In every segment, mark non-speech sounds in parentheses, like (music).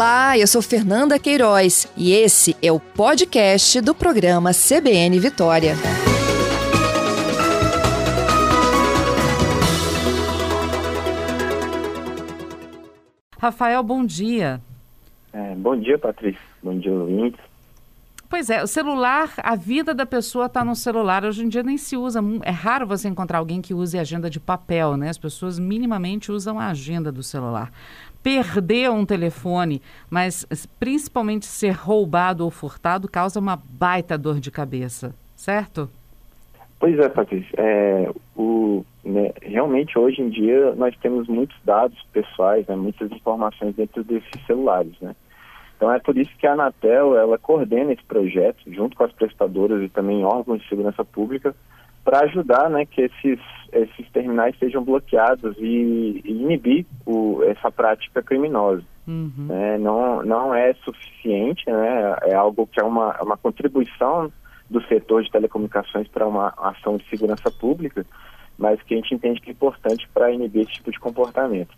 Olá, eu sou Fernanda Queiroz e esse é o podcast do programa CBN Vitória. Rafael, bom dia. É, bom dia, Patrícia. Bom dia, ouvintes. Pois é, o celular, a vida da pessoa está no celular. Hoje em dia nem se usa. É raro você encontrar alguém que use agenda de papel, né? As pessoas minimamente usam a agenda do celular. Perder um telefone, mas principalmente ser roubado ou furtado, causa uma baita dor de cabeça, certo? Pois é, Patrícia. É, o, né, realmente, hoje em dia, nós temos muitos dados pessoais, né, muitas informações dentro desses celulares, né? Então é por isso que a Anatel ela coordena esse projeto junto com as prestadoras e também órgãos de segurança pública para ajudar, né, que esses esses terminais sejam bloqueados e, e inibir o, essa prática criminosa. Uhum. É, não não é suficiente, né? É algo que é uma uma contribuição do setor de telecomunicações para uma ação de segurança pública, mas que a gente entende que é importante para inibir esse tipo de comportamento.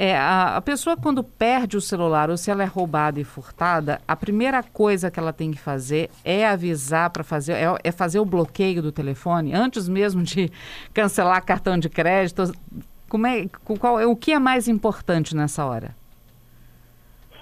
É, a, a, pessoa quando perde o celular ou se ela é roubada e furtada, a primeira coisa que ela tem que fazer é avisar para fazer, é, é, fazer o bloqueio do telefone, antes mesmo de (laughs) cancelar cartão de crédito. Como é, qual, o que é mais importante nessa hora?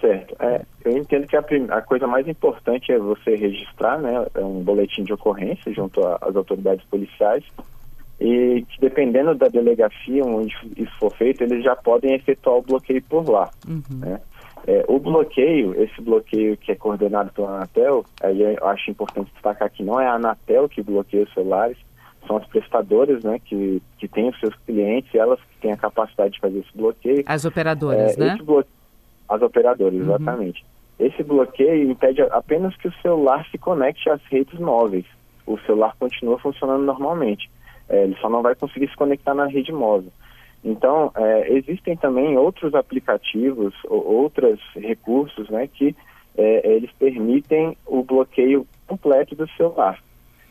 Certo. É, eu entendo que a, a, coisa mais importante é você registrar né, um boletim de ocorrência junto às autoridades policiais e que dependendo da delegacia onde isso for feito, eles já podem efetuar o bloqueio por lá. Uhum. Né? É, o bloqueio, esse bloqueio que é coordenado pela Anatel, aí eu acho importante destacar que não é a Anatel que bloqueia os celulares, são as prestadoras né, que, que têm os seus clientes, elas que têm a capacidade de fazer esse bloqueio. As operadoras, é, né? Blo... As operadoras, uhum. exatamente. Esse bloqueio impede apenas que o celular se conecte às redes móveis. O celular continua funcionando normalmente. É, ele só não vai conseguir se conectar na rede móvel. Então, é, existem também outros aplicativos, outros recursos, né, que é, eles permitem o bloqueio completo do celular.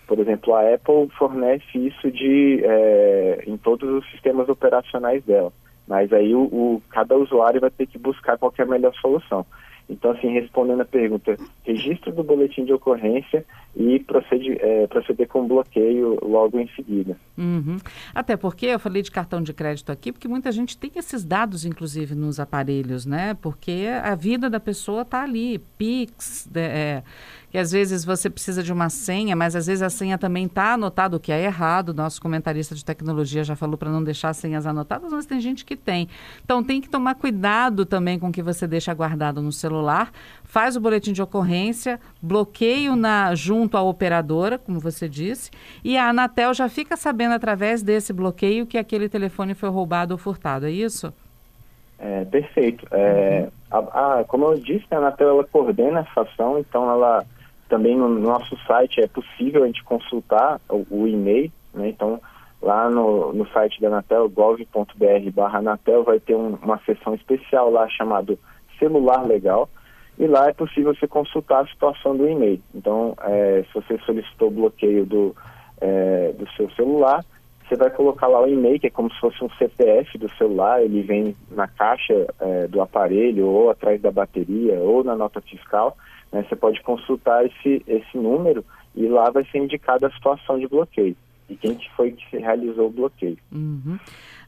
Por exemplo, a Apple fornece isso de, é, em todos os sistemas operacionais dela. Mas aí o, o, cada usuário vai ter que buscar qual a melhor solução. Então, assim, respondendo a pergunta, registro do boletim de ocorrência e procede, é, proceder com bloqueio logo em seguida. Uhum. Até porque eu falei de cartão de crédito aqui, porque muita gente tem esses dados, inclusive, nos aparelhos, né? Porque a vida da pessoa está ali, Pix, é, que às vezes você precisa de uma senha, mas às vezes a senha também está anotada, o que é errado. Nosso comentarista de tecnologia já falou para não deixar senhas anotadas, mas tem gente que tem. Então tem que tomar cuidado também com o que você deixa guardado no celular. Faz o boletim de ocorrência, bloqueio na, junto à operadora, como você disse, e a Anatel já fica sabendo através desse bloqueio que aquele telefone foi roubado ou furtado, é isso? É, perfeito. É, uhum. a, a, como eu disse, a Anatel ela coordena essa ação, então ela também no nosso site é possível a gente consultar o, o e-mail, né? Então, lá no, no site da Anatel, gov.br barra Anatel, vai ter um, uma seção especial lá chamado Celular Legal, e lá é possível você consultar a situação do e-mail. Então, é, se você solicitou o bloqueio do, é, do seu celular, você vai colocar lá o e-mail, que é como se fosse um CPF do celular, ele vem na caixa é, do aparelho, ou atrás da bateria, ou na nota fiscal, né, você pode consultar esse, esse número e lá vai ser indicada a situação de bloqueio e quem que foi que realizou o bloqueio. Uhum.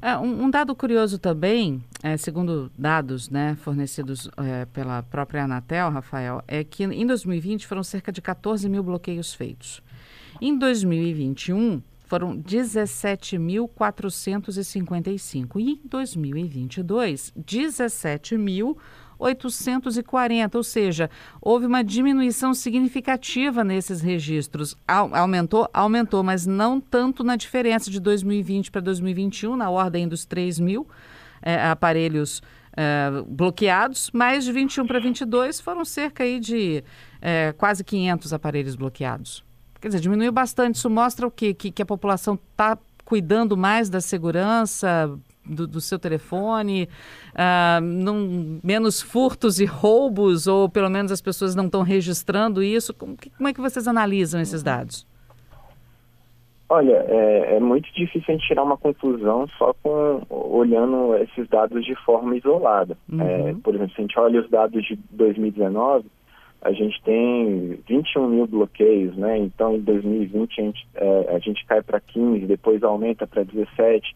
É, um, um, dado curioso também, é, segundo dados né, fornecidos é, pela própria Anatel, Rafael, é que em 2020 foram cerca de 14 mil bloqueios feitos. Em 2021 foram 17.455 e em 2022 17 mil 840, ou seja, houve uma diminuição significativa nesses registros. Aumentou? Aumentou, mas não tanto na diferença de 2020 para 2021, na ordem dos 3 mil é, aparelhos é, bloqueados, mas de 21 para 22 foram cerca aí de é, quase 500 aparelhos bloqueados. Quer dizer, diminuiu bastante. Isso mostra o quê? Que, que a população está cuidando mais da segurança, do, do seu telefone, uh, não, menos furtos e roubos, ou pelo menos as pessoas não estão registrando isso? Como, como é que vocês analisam esses dados? Olha, é, é, muito difícil a gente tirar uma conclusão só com olhando esses dados de forma isolada. Uhum. É, por exemplo, se a gente olha os dados de 2019, a gente tem 21 mil bloqueios, né? Então, em 2020 a gente, é, a gente cai para 15, depois aumenta para 17.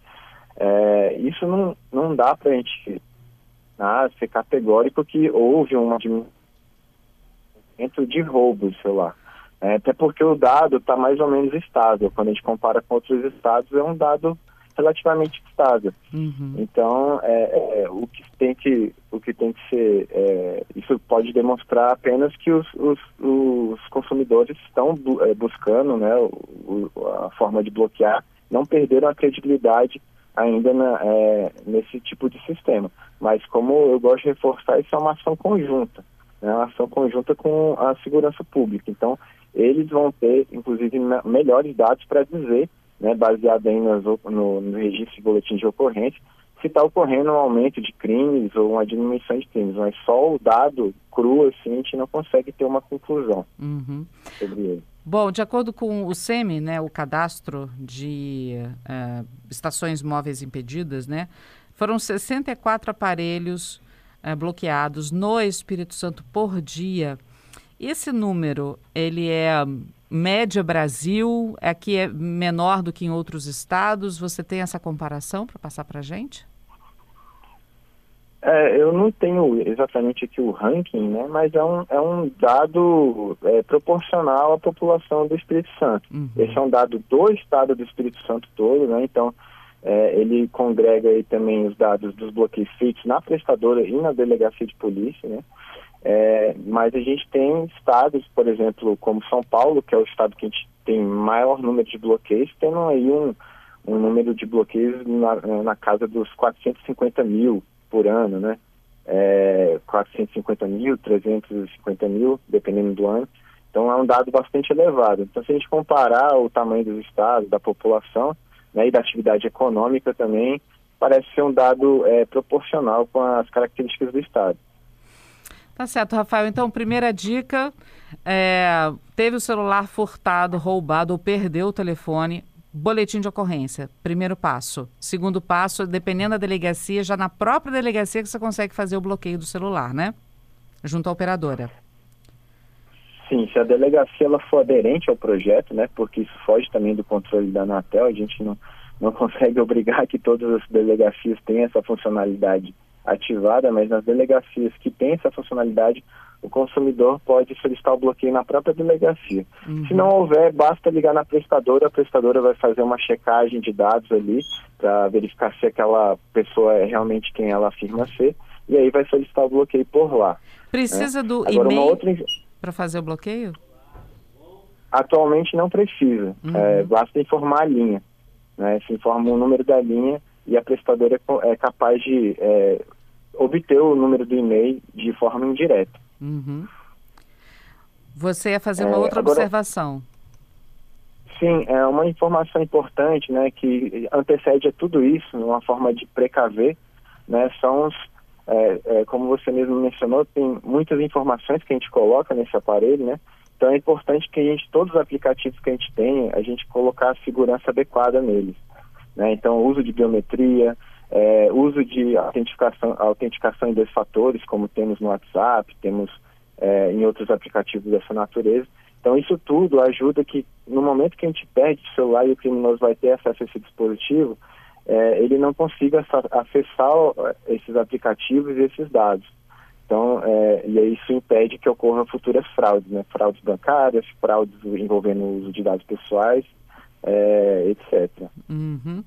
É, isso não, não dá para a gente ah, ser categórico que houve um diminuição de roubo de celular. É, até porque o dado está mais ou menos estável. Quando a gente compara com outros estados, é um dado relativamente estável. Uhum. Então, é, é, o que tem que o que tem que ser é, isso pode demonstrar apenas que os, os, os consumidores estão bu é, buscando, né, o, a forma de bloquear, não perderam a credibilidade ainda na, é, nesse tipo de sistema. Mas como eu gosto de reforçar, isso é uma ação conjunta, né, uma ação conjunta com a segurança pública. Então, eles vão ter, inclusive, melhores dados para dizer, né, baseado aí nas, no, no registro de boletim de ocorrência, se está ocorrendo um aumento de crimes ou uma diminuição de crimes, mas só o dado cru, assim, a gente não consegue ter uma conclusão uhum. sobre ele. Bom, de acordo com o SEMI, né, o cadastro de uh, estações móveis impedidas, né, foram 64 aparelhos uh, bloqueados no Espírito Santo por dia. Esse número, ele é média Brasil, aqui é menor do que em outros estados? Você tem essa comparação para passar para a gente? É, eu não tenho exatamente aqui o ranking, né, mas é um, é um dado é, proporcional à população do Espírito Santo. Uhum. Esse é um dado do estado do Espírito Santo todo, né, então é, ele congrega aí também os dados dos bloqueios feitos na prestadora e na delegacia de polícia, né, é, mas a gente tem estados, por exemplo, como São Paulo, que é o estado que a gente tem maior número de bloqueios, tendo aí um, um número de bloqueios na, na, casa dos 450 mil por ano, né? É, 450 mil, 350 mil, dependendo do ano. Então é um dado bastante elevado. Então se a gente comparar o tamanho dos estados, da população né, e da atividade econômica também, parece ser um dado é, proporcional com as características do estado. Tá certo, Rafael. Então, primeira dica: é, teve o celular furtado, roubado ou perdeu o telefone, boletim de ocorrência. Primeiro passo. Segundo passo, dependendo da delegacia, já na própria delegacia que você consegue fazer o bloqueio do celular, né? Junto à operadora. Sim, se a delegacia ela for aderente ao projeto, né? Porque isso foge também do controle da Anatel, a gente não, não (laughs) consegue obrigar que todas as delegacias tenham essa funcionalidade ativada, mas nas delegacias que têm essa funcionalidade, o consumidor pode solicitar o bloqueio na própria delegacia. Uhum. Se não houver, basta ligar na prestadora, a prestadora vai fazer uma checagem de dados ali para verificar se aquela pessoa é realmente quem ela afirma ser, e aí vai solicitar o bloqueio por lá. Precisa né? do e-mail outra... para fazer o bloqueio? Atualmente não precisa, uhum. é, basta informar a linha. Né? Se informa o número da linha e a prestadora é, é capaz de é, obter o número do e-mail de forma indireta. Uhum. Você ia fazer uma é, outra agora, observação. Sim, é uma informação importante, né, que antecede a tudo isso, uma forma de precaver, né, são os, é, é, como você mesmo mencionou, tem muitas informações que a gente coloca nesse aparelho, né, então é importante que a gente, todos os aplicativos que a gente tem, a gente colocar a segurança adequada neles, né, então uso de biometria, é, uso de autenticação, autenticação em dois fatores, como temos no WhatsApp, temos é, em outros aplicativos dessa natureza. Então, isso tudo ajuda que, no momento que a gente perde o celular e o criminoso vai ter acesso a esse dispositivo, é, ele não consiga acessar esses aplicativos e esses dados. Então, é, e isso impede que ocorram futuras fraudes, né? Fraudes bancárias, fraudes envolvendo o uso de dados pessoais, é, etc. Uhum.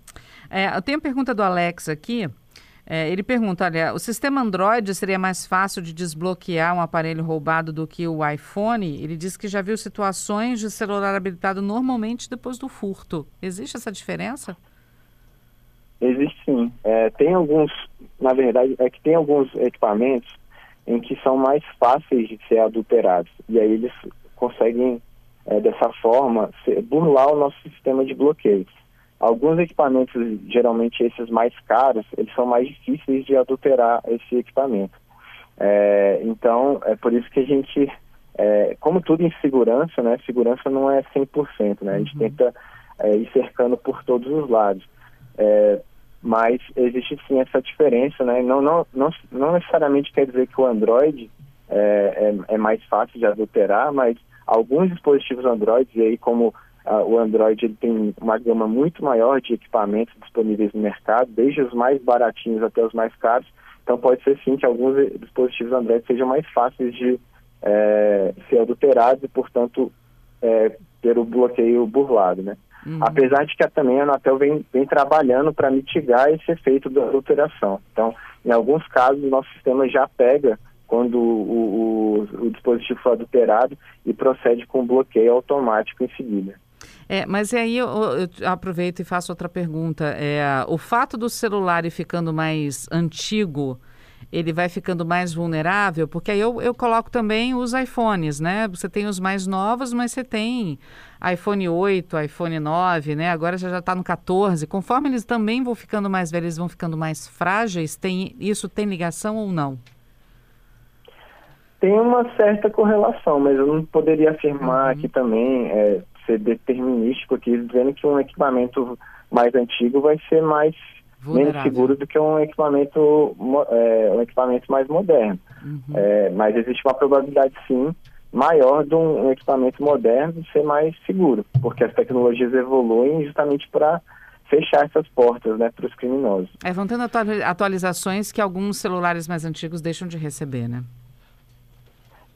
É, tenho a pergunta do Alex aqui. É, ele pergunta: olha, o sistema Android seria mais fácil de desbloquear um aparelho roubado do que o iPhone? Ele diz que já viu situações de celular habilitado normalmente depois do furto. Existe essa diferença? Existe sim. É, tem alguns, na verdade, é que tem alguns equipamentos em que são mais fáceis de ser adulterados. E aí eles conseguem, é, dessa forma, burlar o nosso sistema de bloqueio. Alguns equipamentos, geralmente esses mais caros, eles são mais difíceis de adulterar esse equipamento. É, então, é por isso que a gente, é, como tudo em segurança, né, segurança não é 100%, né, a gente uhum. tenta é, e cercando por todos os lados. É, mas existe sim essa diferença, né? Não, não, não, não necessariamente quer dizer que o Android é, é, é mais fácil de adulterar, mas alguns dispositivos Android, e aí como uh, o Android ele tem uma gama muito maior de equipamentos disponíveis no mercado, desde os mais baratinhos até os mais caros, então pode ser sim que alguns dispositivos Android sejam mais fáceis de é, ser adulterados e, portanto, é, ter o bloqueio burlado, né? Uhum. Apesar de que também a Anatel vem, vem trabalhando para mitigar esse efeito da adulteração. Então, em alguns casos, o nosso sistema já pega quando o, o, o dispositivo for adulterado e procede com bloqueio automático em seguida. É, mas aí eu, eu, aproveito e faço outra pergunta. É, o fato do celular ir ficando mais antigo, ele vai ficando mais vulnerável? Porque aí eu, eu coloco também os iPhones, né? Você tem os mais novos, mas você tem iPhone 8, iPhone 9, né? Agora já está no 14. Conforme eles também vão ficando mais velhos, eles vão ficando mais frágeis. Tem, isso tem ligação ou não? Tem uma certa correlação, mas eu não poderia afirmar uhum. aqui também, é, ser determinístico aqui, dizendo que um equipamento mais antigo vai ser mais menos seguro do que um equipamento, é, um equipamento mais moderno. Uhum. É, mas existe uma probabilidade, sim, maior de um, equipamento moderno ser mais seguro, porque as tecnologias evoluem justamente para fechar essas portas né, para os criminosos. É, vão tendo atualizações que alguns celulares mais antigos deixam de receber, né?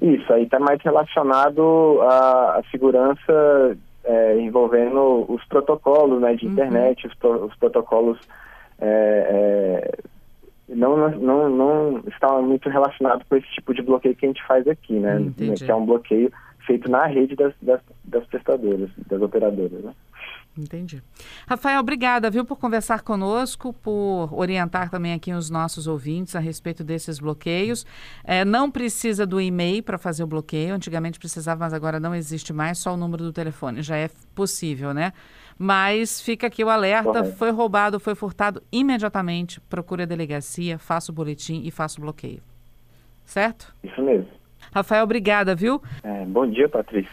Isso, aí está mais relacionado à, à segurança é, envolvendo os protocolos né, de uhum. internet, os, pro, os protocolos é, é, não, não, não está muito relacionado com esse tipo de bloqueio que a gente faz aqui, né? Entendi. Que é um bloqueio feito na rede das, das, das prestadoras, das operadoras, né? Entendi. Rafael, obrigada, viu, por conversar conosco, por orientar também aqui os nossos ouvintes a respeito desses bloqueios. É, não precisa do e-mail para fazer o bloqueio. Antigamente precisava, mas agora não existe mais, só o número do telefone. Já é possível, né? Mas fica aqui o alerta: foi roubado, foi furtado imediatamente. Procure a delegacia, faça o boletim e faça o bloqueio. Certo? Isso mesmo. Rafael, obrigada, viu? É, bom dia, Patrícia.